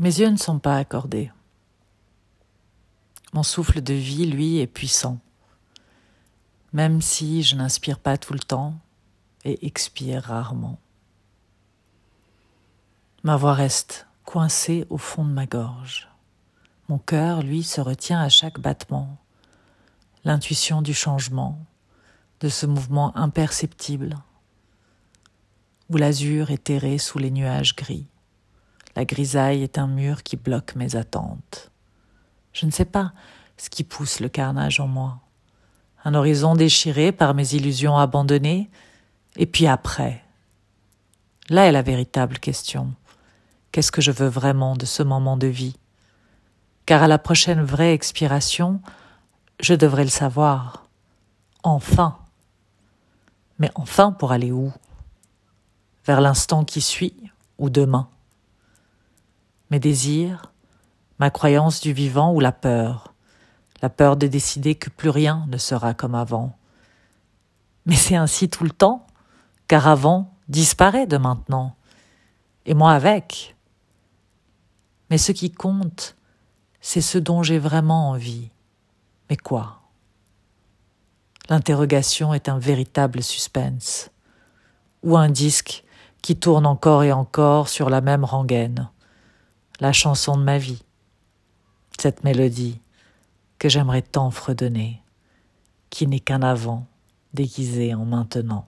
Mes yeux ne sont pas accordés. Mon souffle de vie, lui, est puissant. Même si je n'inspire pas tout le temps et expire rarement. Ma voix reste coincée au fond de ma gorge. Mon cœur, lui, se retient à chaque battement. L'intuition du changement, de ce mouvement imperceptible, où l'azur est terré sous les nuages gris. La grisaille est un mur qui bloque mes attentes. Je ne sais pas ce qui pousse le carnage en moi. Un horizon déchiré par mes illusions abandonnées, et puis après. Là est la véritable question. Qu'est-ce que je veux vraiment de ce moment de vie? Car à la prochaine vraie expiration, je devrais le savoir. Enfin. Mais enfin pour aller où? Vers l'instant qui suit ou demain? Mes désirs, ma croyance du vivant ou la peur La peur de décider que plus rien ne sera comme avant. Mais c'est ainsi tout le temps, car avant disparaît de maintenant, et moi avec. Mais ce qui compte, c'est ce dont j'ai vraiment envie. Mais quoi? L'interrogation est un véritable suspense, ou un disque qui tourne encore et encore sur la même rengaine, la chanson de ma vie, cette mélodie que j'aimerais tant fredonner, qui n'est qu'un avant déguisé en maintenant.